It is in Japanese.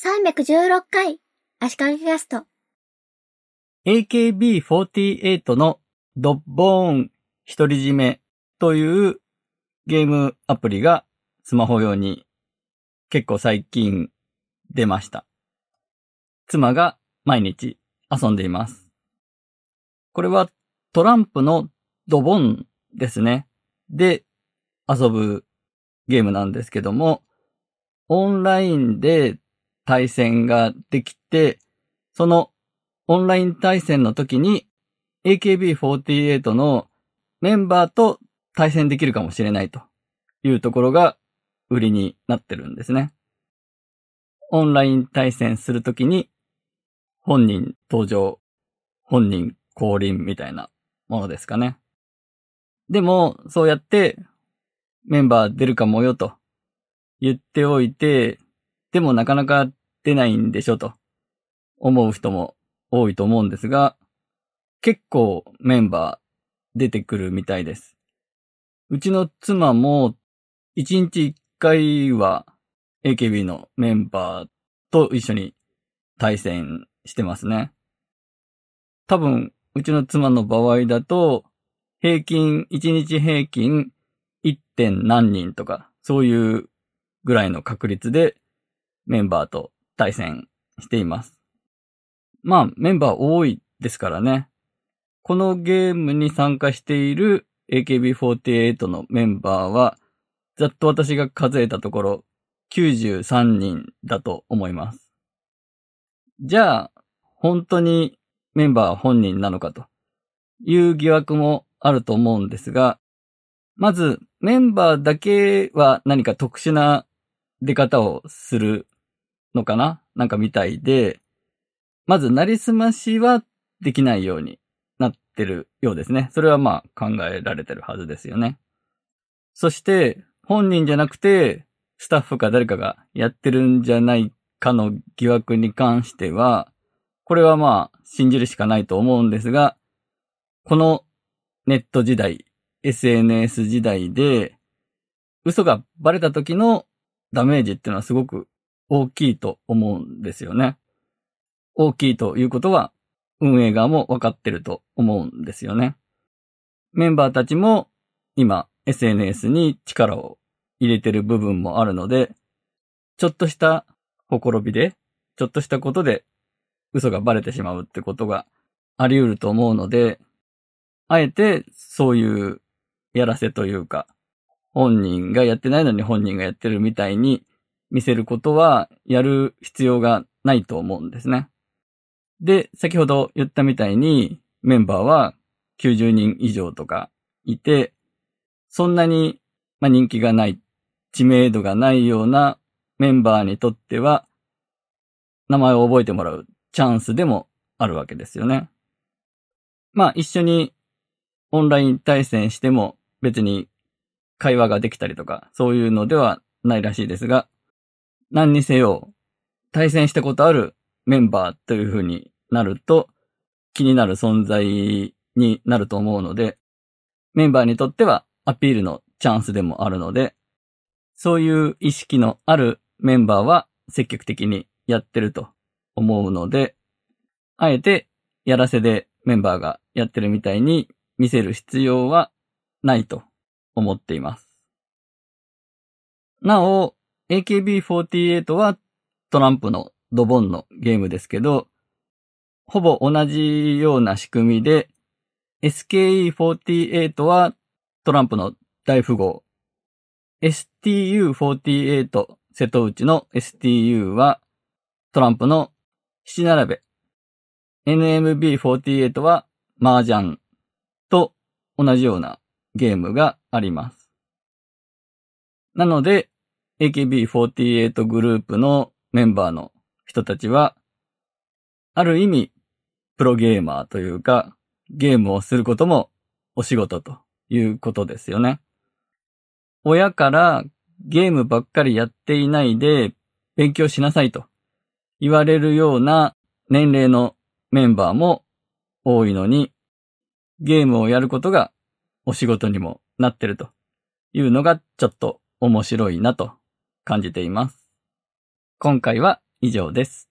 316回、足利キャスト。AKB48 のドッボーン独り占めというゲームアプリがスマホ用に結構最近出ました。妻が毎日遊んでいます。これはトランプのドボンですね。で遊ぶゲームなんですけども、オンラインで対戦ができて、そのオンライン対戦の時に AKB48 のメンバーと対戦できるかもしれないというところが売りになってるんですね。オンライン対戦するときに本人登場、本人降臨みたいなものですかね。でも、そうやってメンバー出るかもよと言っておいて、でもなかなか出ないんでしょと思う人も多いと思うんですが、結構メンバー出てくるみたいです。うちの妻も1日1回は AKB のメンバーと一緒に対戦してますね。多分、うちの妻の場合だと、平均、1日平均 1. 点何人とか、そういうぐらいの確率でメンバーと対戦しています。まあ、メンバー多いですからね。このゲームに参加している AKB48 のメンバーは、ざっと私が数えたところ、93人だと思います。じゃあ、本当にメンバー本人なのかという疑惑もあると思うんですが、まず、メンバーだけは何か特殊な出方をするのかな？なんかみたいで、まず、なりすましはできないようになってるようですね。それはまあ考えられてるはずですよね。そして、本人じゃなくて、スタッフか誰かがやってるんじゃないかの疑惑に関しては、これはまあ信じるしかないと思うんですが、このネット時代、SNS 時代で、嘘がバレた時のダメージっていうのはすごく大きいと思うんですよね。大きいということは、運営側も分かってると思うんですよね。メンバーたちも今 SNS に力を入れてる部分もあるので、ちょっとしたほころびで、ちょっとしたことで嘘がバレてしまうってことがあり得ると思うので、あえてそういうやらせというか、本人がやってないのに本人がやってるみたいに見せることはやる必要がないと思うんですね。で、先ほど言ったみたいにメンバーは90人以上とかいて、そんなに、ま、人気がない、知名度がないようなメンバーにとっては、名前を覚えてもらうチャンスでもあるわけですよね。まあ一緒にオンライン対戦しても別に会話ができたりとかそういうのではないらしいですが、何にせよ対戦したことあるメンバーという風になると気になる存在になると思うので、メンバーにとってはアピールのチャンスでもあるので、そういう意識のあるメンバーは積極的にやってると思うので、あえてやらせでメンバーがやってるみたいに見せる必要はないと思っています。なお、AKB48 はトランプのドボンのゲームですけど、ほぼ同じような仕組みで、SKE48 はトランプの大富豪。STU48 瀬戸内の STU はトランプの七並べ。NMB48 は麻雀と同じようなゲームがあります。なので AKB48 グループのメンバーの人たちはある意味プロゲーマーというかゲームをすることもお仕事ということですよね。親からゲームばっかりやっていないで勉強しなさいと言われるような年齢のメンバーも多いのにゲームをやることがお仕事にもなってるというのがちょっと面白いなと感じています。今回は以上です。